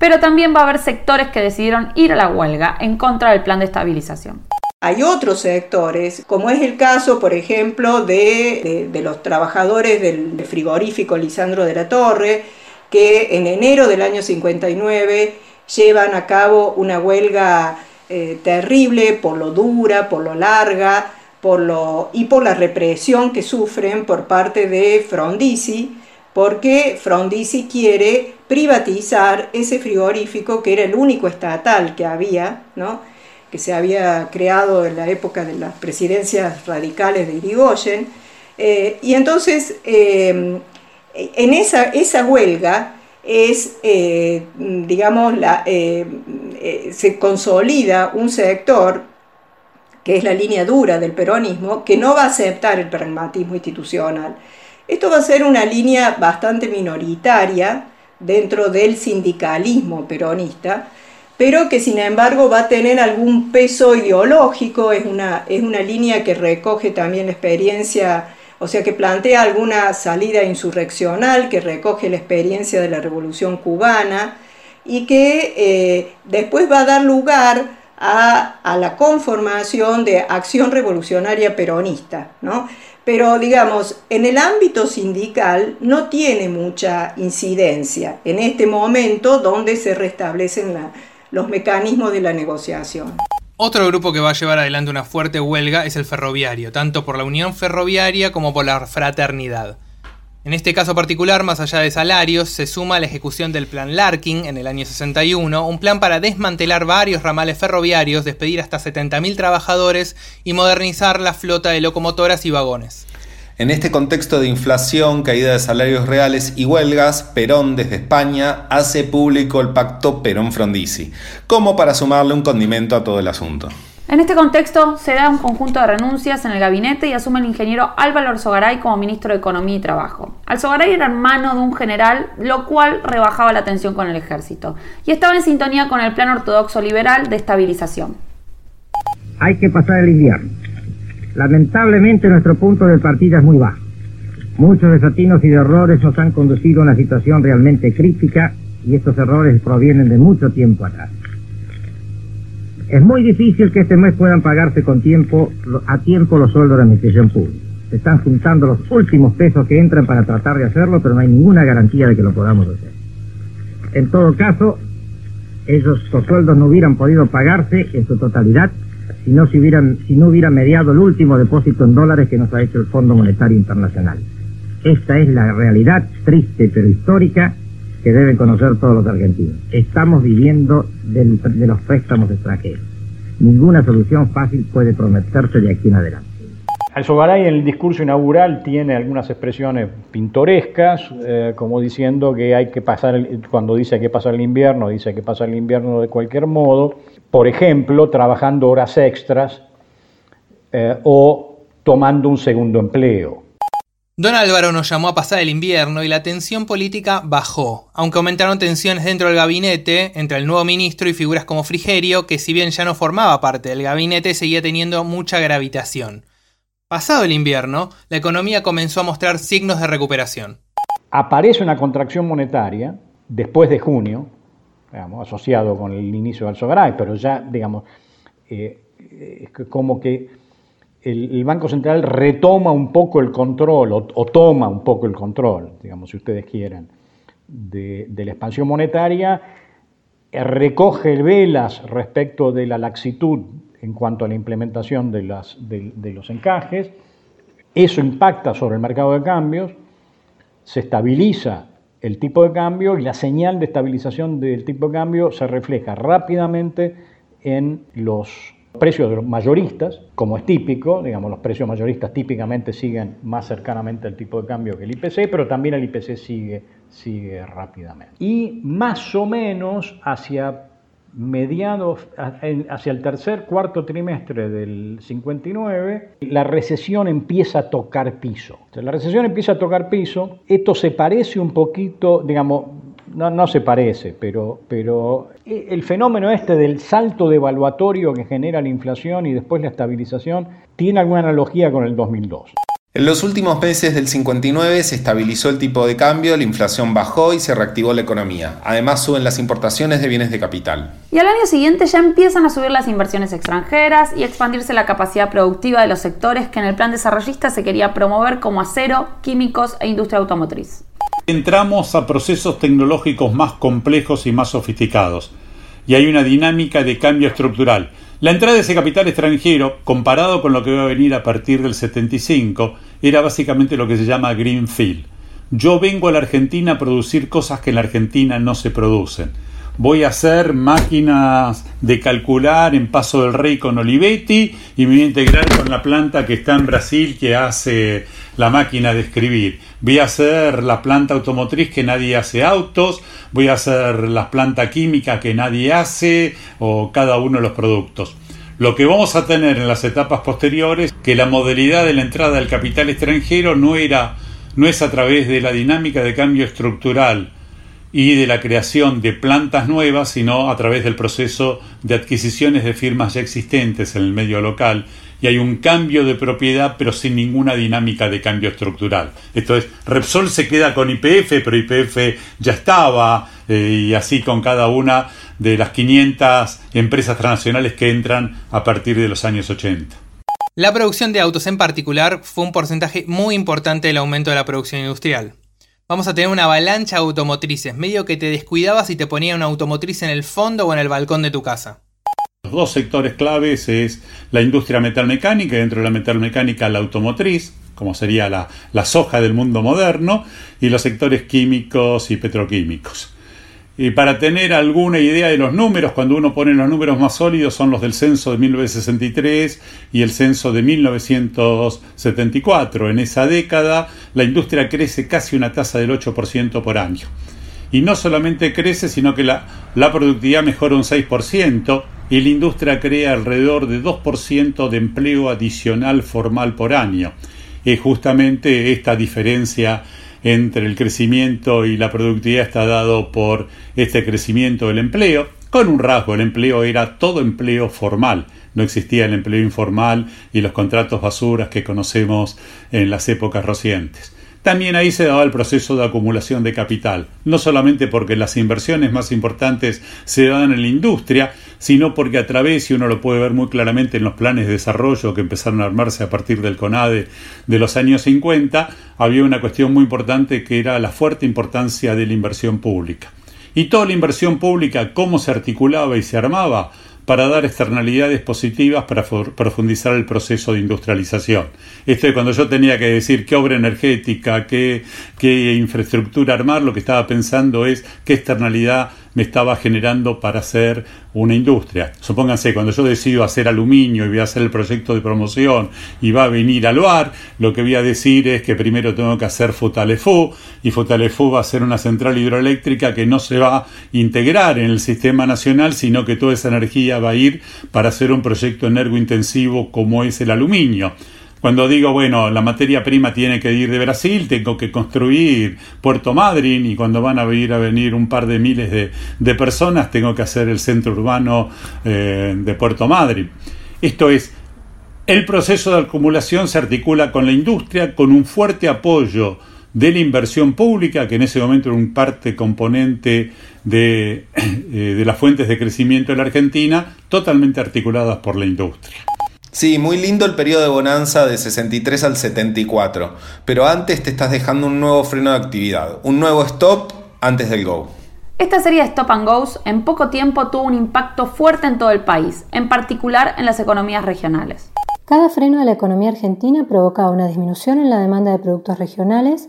Pero también va a haber sectores que decidieron ir a la huelga en contra del plan de estabilización. Hay otros sectores, como es el caso, por ejemplo, de, los trabajadores del frigorífico Lisandro de la Torre, que en enero del año 59 llevan a cabo una huelga eh, terrible por lo dura, por lo larga, y por la represión que sufren por parte de Frondizi, porque Frondizi quiere privatizar ese frigorífico que era el único estatal que había, que se había creado en la época de las presidencias radicales de Irigoyen. Eh, y entonces, eh, en esa, huelga eh, se consolida un sector que es la línea dura del peronismo, que no va a aceptar el pragmatismo institucional. Esto va a ser una línea bastante minoritaria dentro del sindicalismo peronista, pero que sin embargo va a tener algún peso ideológico, es una, es una línea que recoge también experiencia, o sea, que plantea alguna salida insurreccional, que recoge la experiencia de la Revolución cubana y que eh, después va a dar lugar a, a, la conformación de acción revolucionaria peronista, ¿no? Pero digamos, en el ámbito sindical no tiene mucha incidencia en este momento donde se restablecen los mecanismos de la negociación. Otro grupo que va a llevar adelante una fuerte huelga es el ferroviario, tanto por la Unión Ferroviaria como por la Fraternidad. En este caso particular, más allá de salarios, se suma la ejecución del Plan Larkin en el año 61, un plan para desmantelar varios ramales ferroviarios, despedir hasta 70.000 trabajadores y modernizar la flota de locomotoras y vagones. En este contexto de inflación, caída de salarios reales y huelgas, Perón desde España hace público el pacto Perón-Frondizi, como para sumarle un condimento a todo el asunto. En este contexto se da un conjunto de renuncias en el gabinete y asume el ingeniero Álvaro Alzogaray como ministro de Economía y Trabajo. Alzogaray era hermano de un general, lo cual rebajaba la tensión con el ejército, y estaba en sintonía con el plan ortodoxo liberal de estabilización. Hay que pasar el invierno Lamentablemente nuestro punto de partida es muy bajo. Muchos desatinos y de errores nos han conducido a una situación realmente crítica y estos errores provienen de mucho tiempo atrás. Es muy difícil que este mes puedan pagarse con tiempo, a tiempo los sueldos de la administración pública. Se están juntando los últimos pesos que entran para tratar de hacerlo, pero no hay ninguna garantía de que lo podamos hacer. En todo caso, esos sueldos no hubieran podido pagarse en su totalidad si no, si, hubieran, si no hubiera mediado el último depósito en dólares que nos ha hecho el Fondo Monetario Internacional. Esta es la realidad triste pero histórica que deben conocer todos los argentinos. Estamos viviendo de los préstamos extranjeros. Ninguna solución fácil puede prometerse de aquí en adelante. Alzogaray en el discurso inaugural tiene algunas expresiones pintorescas, eh, como diciendo que hay que pasar, cuando dice que pasar el invierno, dice que pasar el invierno de cualquier modo, por ejemplo, trabajando horas extras eh, o tomando un segundo empleo. Don Álvaro nos llamó a pasar el invierno y la tensión política bajó, aunque aumentaron tensiones dentro del gabinete entre el nuevo ministro y figuras como Frigerio, que si bien ya no formaba parte del gabinete, seguía teniendo mucha gravitación. Pasado el invierno, la economía comenzó a mostrar signos de recuperación. Aparece una contracción monetaria después de junio, asociado con el inicio del Sogaray, pero ya, digamos, eh, como que el, Banco Central retoma un poco el control, o, toma un poco el control, digamos, si ustedes quieren, de, la expansión monetaria, eh, recoge velas respecto de la laxitud en cuanto a la implementación de, las, de los encajes, eso impacta sobre el mercado de cambios, se estabiliza el tipo de cambio y la señal de estabilización del tipo de cambio se refleja rápidamente en los precios mayoristas, como es típico, digamos, los precios mayoristas típicamente siguen más cercanamente al tipo de cambio que el IPC, pero también el IPC sigue, sigue rápidamente. Y más o menos hacia mediados, hacia el tercer, cuarto trimestre del 59, la recesión empieza a tocar piso. la recesión empieza a tocar piso, esto se parece un poquito, digamos, no, no se parece, pero, pero el fenómeno este del salto devaluatorio que genera la inflación y después la estabilización tiene alguna analogía con el 2002. En los últimos meses del 59 se estabilizó el tipo de cambio, la inflación bajó y se reactivó la economía. Además suben las importaciones de bienes de capital. Y al año siguiente ya empiezan a subir las inversiones extranjeras y expandirse la capacidad productiva de los sectores que en el plan desarrollista se quería promover como acero, químicos e industria automotriz. Entramos a procesos tecnológicos más complejos y más sofisticados, y hay una dinámica de cambio estructural. La entrada de ese capital extranjero, comparado con lo que va a venir a partir del 75, era básicamente lo que se llama Greenfield. Yo vengo a la Argentina a producir cosas que en la Argentina no se producen. Voy a hacer máquinas de calcular en Paso del Rey con Olivetti y me voy a integrar con la planta que está en Brasil que hace la máquina de escribir. Voy a hacer la planta automotriz que nadie hace autos, voy a hacer la planta química que nadie hace o cada uno de los productos. Lo que vamos a tener en las etapas posteriores, que la modalidad de la entrada del capital extranjero no era no es a través de la dinámica de cambio estructural y de la creación de plantas nuevas, sino a través del proceso de adquisiciones de firmas ya existentes en el medio local y hay un cambio de propiedad pero sin ninguna dinámica de cambio estructural. Esto es, Repsol se queda con IPF, pero IPF ya estaba eh, y así con cada una de las 500 empresas transnacionales que entran a partir de los años 80. La producción de autos en particular fue un porcentaje muy importante del aumento de la producción industrial. Vamos a tener una avalancha de automotrices, medio que te descuidabas y te ponía una automotriz en el fondo o en el balcón de tu casa. Los dos sectores claves es la industria metalmecánica y dentro de la metalmecánica la automotriz, como sería la, la soja del mundo moderno, y los sectores químicos y petroquímicos. Y para tener alguna idea de los números, cuando uno pone los números más sólidos son los del censo de 1963 y el censo de 1974. En esa década la industria crece casi una tasa del 8% por año. Y no solamente crece, sino que la, la productividad mejora un 6% y la industria crea alrededor de 2% de empleo adicional formal por año. Es justamente esta diferencia entre el crecimiento y la productividad está dado por este crecimiento del empleo, con un rasgo, el empleo era todo empleo formal, no existía el empleo informal y los contratos basuras que conocemos en las épocas recientes. También ahí se daba el proceso de acumulación de capital, no solamente porque las inversiones más importantes se daban en la industria, sino porque a través, y uno lo puede ver muy claramente en los planes de desarrollo que empezaron a armarse a partir del CONADE de los años 50, había una cuestión muy importante que era la fuerte importancia de la inversión pública. Y toda la inversión pública, cómo se articulaba y se armaba, para dar externalidades positivas para profundizar el proceso de industrialización. Esto es cuando yo tenía que decir qué obra energética, qué, qué infraestructura armar, lo que estaba pensando es qué externalidad me estaba generando para hacer una industria. Supónganse, cuando yo decido hacer aluminio y voy a hacer el proyecto de promoción y va a venir al bar, lo que voy a decir es que primero tengo que hacer Futalefú y Futalefú va a ser una central hidroeléctrica que no se va a integrar en el sistema nacional, sino que toda esa energía va a ir para hacer un proyecto energointensivo como es el aluminio. Cuando digo, bueno, la materia prima tiene que ir de Brasil, tengo que construir Puerto Madryn y cuando van a ir a venir un par de miles de, personas, tengo que hacer el centro urbano eh, de Puerto Madryn. Esto es, el proceso de acumulación se articula con la industria, con un fuerte apoyo de la inversión pública, que en ese momento era un parte componente de, eh, de las fuentes de crecimiento de la Argentina, totalmente articuladas por la industria. Sí, muy lindo el periodo de bonanza de 63 al 74, pero antes te estás dejando un nuevo freno de actividad, un nuevo stop antes del go. Esta serie de Stop and Goes en poco tiempo tuvo un impacto fuerte en todo el país, en particular en las economías regionales. Cada freno de la economía argentina provocaba una disminución en la demanda de productos regionales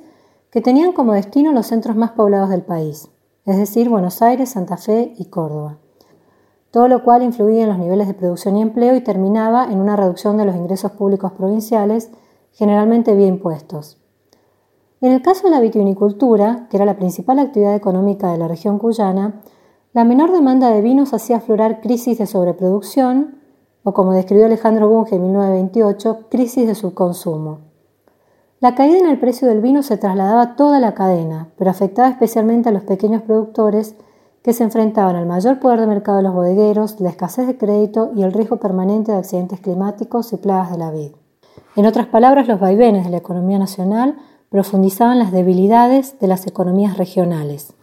que tenían como destino los centros más poblados del país, es decir, Buenos Aires, Santa Fe y Córdoba todo lo cual influía en los niveles de producción y empleo y terminaba en una reducción de los ingresos públicos provinciales, generalmente vía impuestos. En el caso de la vitivinicultura, que era la principal actividad económica de la región cuyana, la menor demanda de vinos hacía aflorar crisis de sobreproducción, o como describió Alejandro Bunge en 1928, crisis de subconsumo. La caída en el precio del vino se trasladaba a toda la cadena, pero afectaba especialmente a los pequeños productores que se enfrentaban al mayor poder de mercado de los bodegueros, la escasez de crédito y el riesgo permanente de accidentes climáticos y plagas de la vid. En otras palabras, los vaivenes de la economía nacional profundizaban las debilidades de las economías regionales.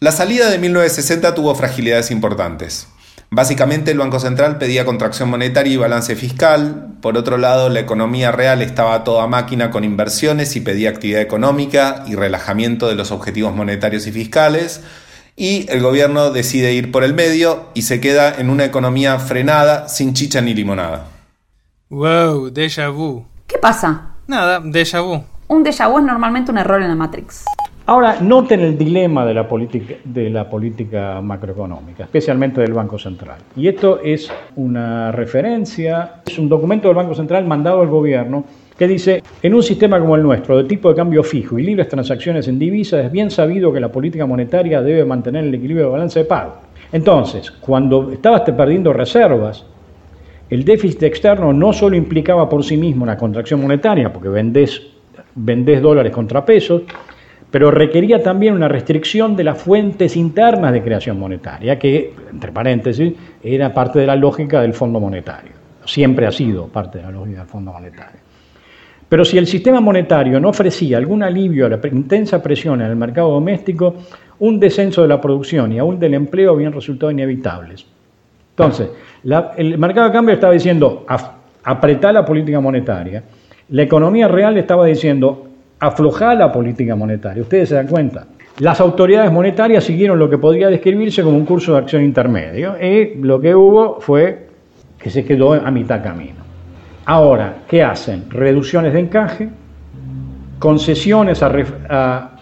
La salida de 1960 tuvo fragilidades importantes. Básicamente el Banco Central pedía contracción monetaria y balance fiscal, por otro lado la economía real estaba a toda máquina con inversiones y pedía actividad económica y relajamiento de los objetivos monetarios y fiscales, y el gobierno decide ir por el medio y se queda en una economía frenada, sin chicha ni limonada. Wow, déjà vu. ¿Qué pasa? Nada, déjà vu. Un déjà vu es normalmente un error en la Matrix. Ahora, noten el dilema de la, política, de la política macroeconómica, especialmente del Banco Central. Y esto es una referencia, es un documento del Banco Central mandado al gobierno que dice, en un sistema como el nuestro, de tipo de cambio fijo y libres transacciones en divisas, es bien sabido que la política monetaria debe mantener el equilibrio de balance de pago. Entonces, cuando estabas perdiendo reservas, el déficit externo no solo implicaba por sí mismo una contracción monetaria, porque vendés, vendés dólares contra pesos, pero requería también una restricción de las fuentes internas de creación monetaria, que, entre paréntesis, era parte de la lógica del Fondo Monetario. Siempre ha sido parte de la lógica del Fondo Monetario. Pero si el sistema monetario no ofrecía algún alivio a la intensa presión en el mercado doméstico, un descenso de la producción y aún del empleo habían resultado inevitables. Entonces, el mercado de cambio estaba diciendo apretar la política monetaria, la economía real estaba diciendo aflojar la política monetaria. Ustedes se dan cuenta. Las autoridades monetarias siguieron lo que podría describirse como un curso de acción intermedio y lo que hubo fue que se quedó a mitad camino. Ahora, ¿qué hacen? Reducciones de encaje, concesiones a,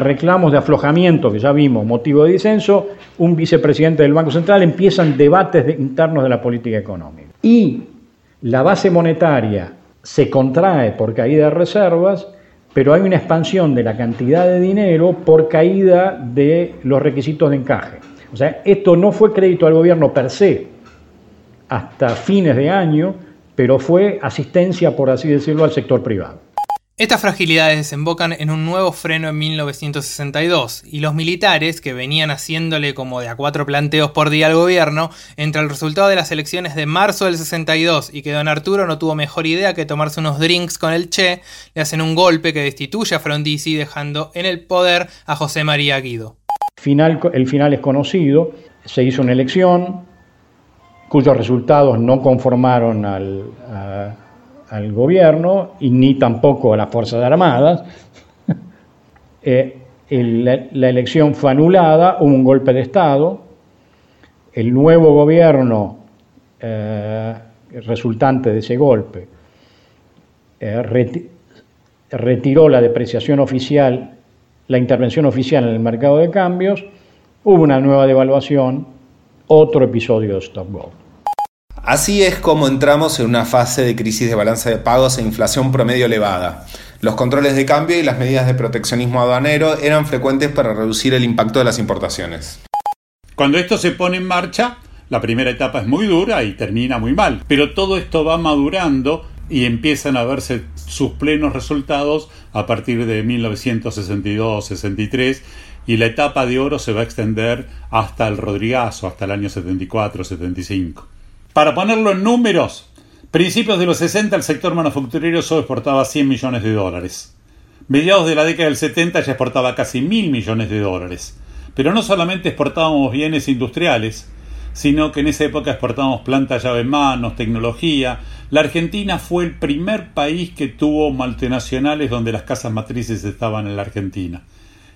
reclamos de aflojamiento, que ya vimos, motivo de disenso, un vicepresidente del Banco Central, empiezan debates internos de la política económica. Y la base monetaria se contrae por caída de reservas, pero hay una expansión de la cantidad de dinero por caída de los requisitos de encaje. O sea, esto no fue crédito al gobierno per se, hasta fines de año, pero fue asistencia, por así decirlo, al sector privado. Estas fragilidades desembocan en un nuevo freno en 1962 y los militares, que venían haciéndole como de a cuatro planteos por día al gobierno, entre el resultado de las elecciones de marzo del 62 y que don Arturo no tuvo mejor idea que tomarse unos drinks con el Che, le hacen un golpe que destituye a Frondizi dejando en el poder a José María Guido. Final, el final es conocido, se hizo una elección, cuyos resultados no conformaron al, gobierno y ni tampoco a las Fuerzas Armadas. Eh, la, elección fue anulada, hubo un golpe de Estado, el nuevo gobierno eh, resultante de ese golpe eh, retiró la depreciación oficial, la intervención oficial en el mercado de cambios, hubo una nueva devaluación, otro episodio de Stop Go. Así es como entramos en una fase de crisis de balanza de pagos e inflación promedio elevada. Los controles de cambio y las medidas de proteccionismo aduanero eran frecuentes para reducir el impacto de las importaciones. Cuando esto se pone en marcha, la primera etapa es muy dura y termina muy mal, pero todo esto va madurando y empiezan a verse sus plenos resultados a partir de 1962-63 y la etapa de oro se va a extender hasta el Rodrigazo, hasta el año 74-75. Para ponerlo en números, Principios de los 60 el sector manufacturero solo exportaba 100 millones de dólares. Mediados de la década del 70 ya exportaba casi mil millones de dólares. Pero no solamente exportábamos bienes industriales, sino que en esa época exportábamos plantas llave en manos, tecnología. La Argentina fue el primer país que tuvo multinacionales donde las casas matrices estaban en la Argentina.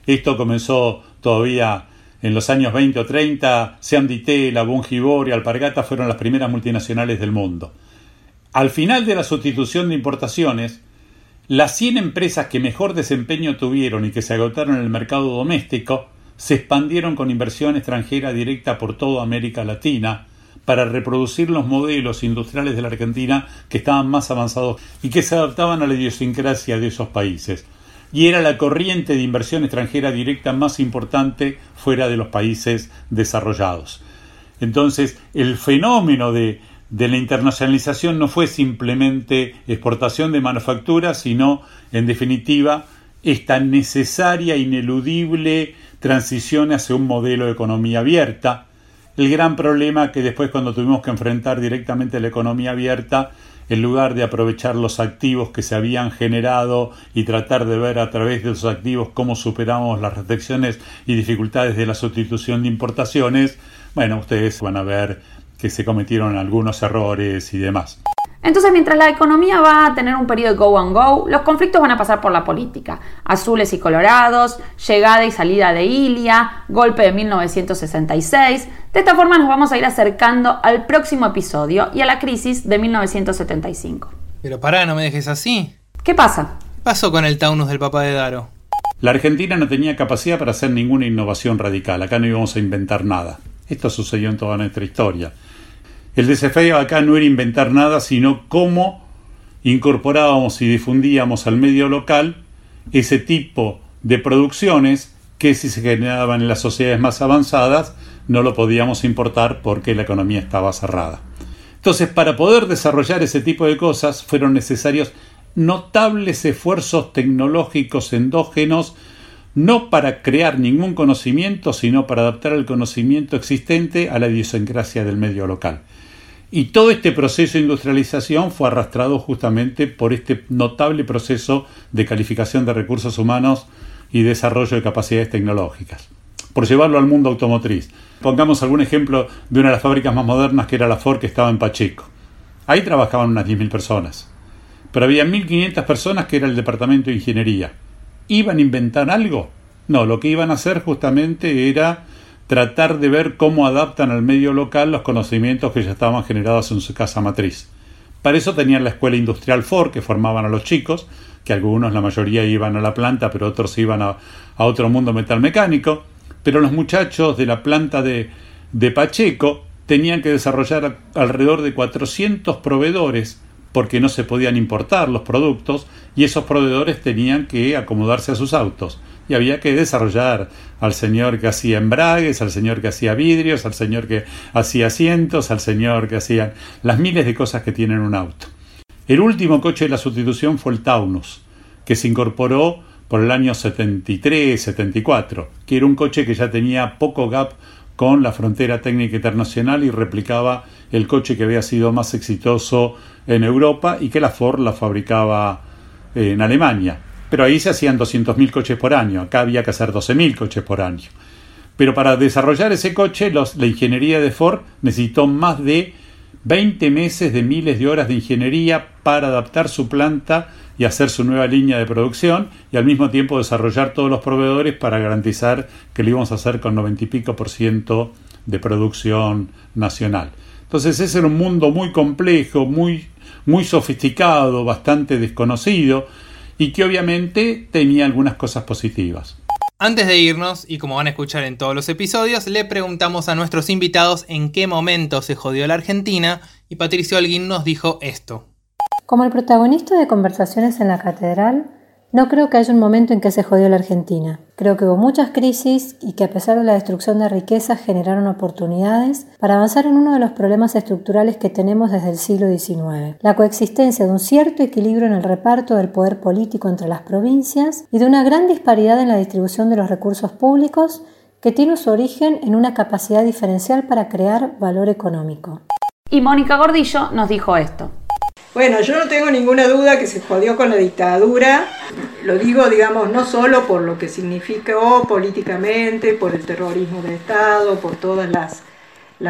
Esto comenzó todavía en los años 20 o 30. Sean Ditela, Bungibor y Alpargata fueron las primeras multinacionales del mundo. Al final de la sustitución de importaciones, las 100 empresas que mejor desempeño tuvieron y que se agotaron en el mercado doméstico se expandieron con inversión extranjera directa por toda América Latina para reproducir los modelos industriales de la Argentina que estaban más avanzados y que se adaptaban a la idiosincrasia de esos países. Y era la corriente de inversión extranjera directa más importante fuera de los países desarrollados. Entonces, el fenómeno de de la internacionalización no fue simplemente exportación de manufactura, sino, en definitiva, esta necesaria, ineludible transición hacia un modelo de economía abierta. El gran problema que después cuando tuvimos que enfrentar directamente la economía abierta, en lugar de aprovechar los activos que se habían generado y tratar de ver a través de esos activos cómo superamos las restricciones y dificultades de la sustitución de importaciones, bueno, ustedes van a ver que se cometieron algunos errores y demás. Entonces, mientras la economía va a tener un periodo de go and go, los conflictos van a pasar por la política. Azules y colorados, llegada y salida de Ilia, golpe de 1966. De esta forma nos vamos a ir acercando al próximo episodio y a la crisis de 1975. Pero pará, no me dejes así. ¿Qué pasa? ¿Qué pasó con el Taunus del papá de Daro? La Argentina no tenía capacidad para hacer ninguna innovación radical. Acá no íbamos a inventar nada. Esto sucedió en toda nuestra historia. El desafío acá no era inventar nada, sino cómo incorporábamos y difundíamos al medio local ese tipo de producciones que si se generaban en las sociedades más avanzadas no lo podíamos importar porque la economía estaba cerrada. Entonces, para poder desarrollar ese tipo de cosas fueron necesarios notables esfuerzos tecnológicos endógenos, no para crear ningún conocimiento, sino para adaptar el conocimiento existente a la idiosincrasia del medio local. Y todo este proceso de industrialización fue arrastrado justamente por este notable proceso de calificación de recursos humanos y desarrollo de capacidades tecnológicas. Por llevarlo al mundo automotriz, pongamos algún ejemplo de una de las fábricas más modernas que era la Ford que estaba en Pacheco. Ahí trabajaban unas 10.000 personas, pero había 1.500 personas que era el departamento de ingeniería. ¿Iban a inventar algo? No, lo que iban a hacer justamente era tratar de ver cómo adaptan al medio local los conocimientos que ya estaban generados en su casa matriz. Para eso tenían la escuela industrial Ford, que formaban a los chicos, que algunos, la mayoría, iban a la planta, pero otros iban a, otro mundo metalmecánico. Pero los muchachos de la planta de, de Pacheco tenían que desarrollar alrededor de 400 proveedores porque no se podían importar los productos y esos proveedores tenían que acomodarse a sus autos y había que desarrollar al señor que hacía embragues, al señor que hacía vidrios, al señor que hacía asientos, al señor que hacía las miles de cosas que tienen un auto. El último coche de la sustitución fue el Taunus, que se incorporó por el año 73-74, que era un coche que ya tenía poco gap con la frontera técnica internacional y replicaba el coche que había sido más exitoso en Europa y que la Ford la fabricaba en Alemania. Pero ahí se hacían 200.000 coches por año, acá había que hacer 12.000 coches por año. Pero para desarrollar ese coche, la ingeniería de Ford necesitó más de 20 meses de miles de horas de ingeniería para adaptar su planta y hacer su nueva línea de producción y al mismo tiempo desarrollar todos los proveedores para garantizar que lo íbamos a hacer con 90 y pico por ciento de producción nacional. Entonces ese era un mundo muy complejo, muy, muy sofisticado, bastante desconocido y que obviamente tenía algunas cosas positivas. Antes de irnos, y como van a escuchar en todos los episodios, le preguntamos a nuestros invitados en qué momento se jodió la Argentina y Patricio Alguín nos dijo esto. Como el protagonista de Conversaciones en la Catedral, no creo que haya un momento en que se jodió la Argentina. Creo que hubo muchas crisis y que a pesar de la destrucción de riquezas generaron oportunidades para avanzar en uno de los problemas estructurales que tenemos desde el siglo XIX, la coexistencia de un cierto equilibrio en el reparto del poder político entre las provincias y de una gran disparidad en la distribución de los recursos públicos que tiene su origen en una capacidad diferencial para crear valor económico. Y Mónica Gordillo nos dijo esto. Bueno, yo no tengo ninguna duda que se jodió con la dictadura. Lo digo, digamos, no solo por lo que significó políticamente, por el terrorismo de Estado, por todas las,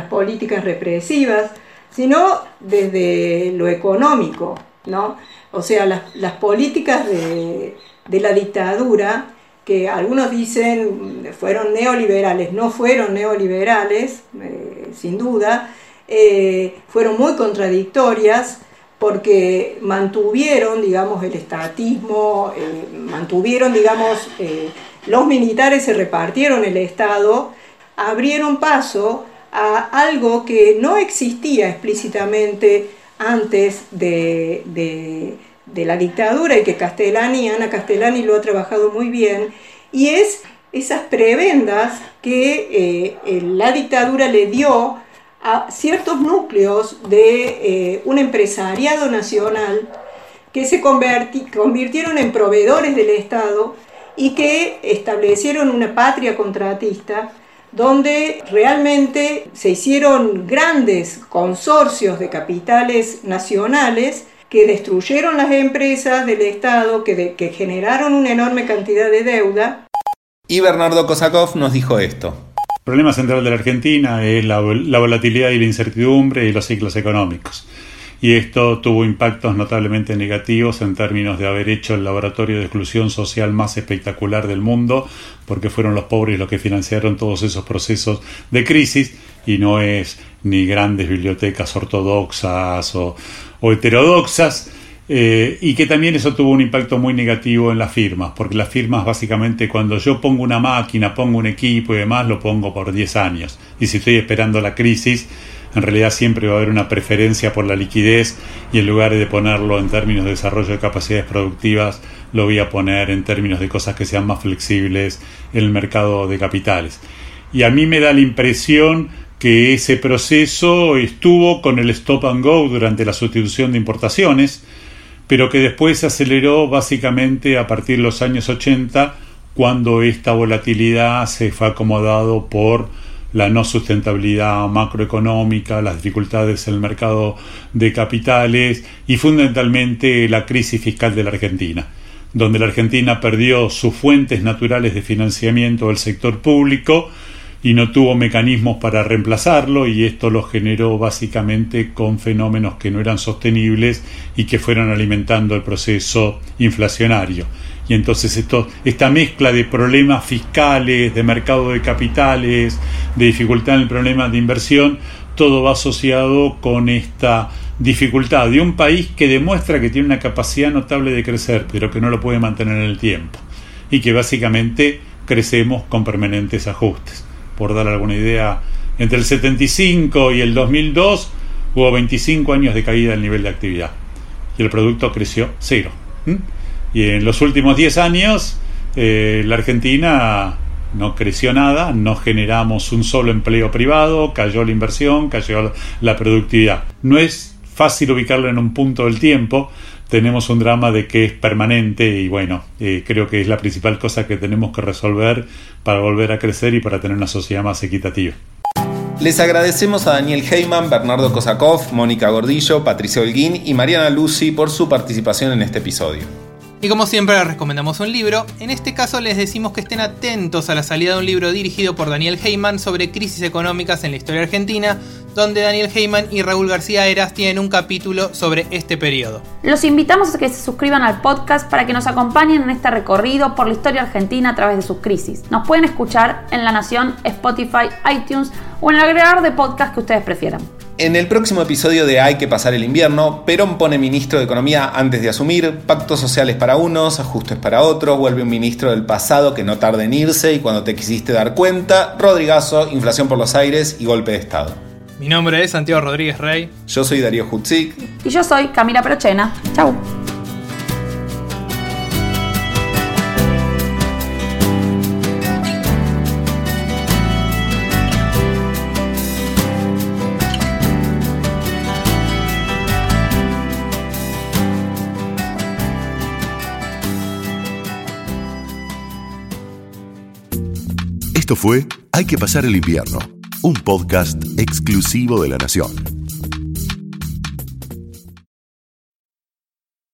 políticas represivas, sino desde lo económico, ¿no? O sea, las, políticas de, de la dictadura que algunos dicen fueron neoliberales, no fueron neoliberales, eh, sin duda, eh, fueron muy contradictorias porque mantuvieron, digamos, el estatismo, eh, mantuvieron, digamos, eh, los militares se repartieron el Estado, abrieron paso a algo que no existía explícitamente antes de, la dictadura y que Castellani, Ana Castellani lo ha trabajado muy bien, y es esas prebendas que eh, la dictadura le dio a ciertos núcleos de eh, un empresariado nacional que se convirtieron en proveedores del Estado y que establecieron una patria contratista donde realmente se hicieron grandes consorcios de capitales nacionales que destruyeron las empresas del Estado, que, que generaron una enorme cantidad de deuda. Y Bernardo Kosakov nos dijo esto. El problema central de la Argentina es la, volatilidad y la incertidumbre y los ciclos económicos. Y esto tuvo impactos notablemente negativos en términos de haber hecho el laboratorio de exclusión social más espectacular del mundo, porque fueron los pobres los que financiaron todos esos procesos de crisis y no es ni grandes bibliotecas ortodoxas o, o heterodoxas, eh, y que también eso tuvo un impacto muy negativo en las firmas, porque las firmas básicamente cuando yo pongo una máquina, pongo un equipo y demás, lo pongo por 10 años. Y si estoy esperando la crisis, en realidad siempre va a haber una preferencia por la liquidez y en lugar de ponerlo en términos de desarrollo de capacidades productivas, lo voy a poner en términos de cosas que sean más flexibles en el mercado de capitales. Y a mí me da la impresión que ese proceso estuvo con el stop and go durante la sustitución de importaciones, pero que después se aceleró básicamente a partir de los años 80 cuando esta volatilidad se fue acomodado por la no sustentabilidad macroeconómica, las dificultades en el mercado de capitales y fundamentalmente la crisis fiscal de la Argentina, donde la Argentina perdió sus fuentes naturales de financiamiento del sector público y no tuvo mecanismos para reemplazarlo y esto lo generó básicamente con fenómenos que no eran sostenibles y que fueron alimentando el proceso inflacionario. Y entonces esto, esta mezcla de problemas fiscales, de mercado de capitales, de dificultad en el problema de inversión, todo va asociado con esta dificultad de un país que demuestra que tiene una capacidad notable de crecer, pero que no lo puede mantener en el tiempo. Y que básicamente crecemos con permanentes ajustes por dar alguna idea, entre el 75 y el 2002 hubo 25 años de caída del nivel de actividad y el producto creció cero. Y en los últimos 10 años eh, la Argentina no creció nada, no generamos un solo empleo privado, cayó la inversión, cayó la productividad. No es fácil ubicarlo en un punto del tiempo, tenemos un drama de que es permanente y bueno, eh, creo que es la principal cosa que tenemos que resolver para volver a crecer y para tener una sociedad más equitativa. Les agradecemos a Daniel Heyman, Bernardo Kosakov, Mónica Gordillo, Patricia Holguín y Mariana Lucy por su participación en este episodio. Y como siempre les recomendamos un libro, en este caso les decimos que estén atentos a la salida de un libro dirigido por Daniel Heyman sobre crisis económicas en la historia argentina, donde Daniel Heyman y Raúl García Eras tienen un capítulo sobre este periodo. Los invitamos a que se suscriban al podcast para que nos acompañen en este recorrido por la historia argentina a través de sus crisis. Nos pueden escuchar en La Nación, Spotify, iTunes o en el agregador de podcast que ustedes prefieran. En el próximo episodio de Hay que pasar el invierno, Perón pone ministro de Economía antes de asumir, pactos sociales para unos, ajustes para otros, vuelve un ministro del pasado que no tarda en irse y cuando te quisiste dar cuenta, Rodrigazo, inflación por los aires y golpe de Estado. Mi nombre es Santiago Rodríguez Rey. Yo soy Darío Hutzik. Y yo soy Camila Prochena. Chau. Esto fue Hay que pasar el invierno, un podcast exclusivo de la Nación.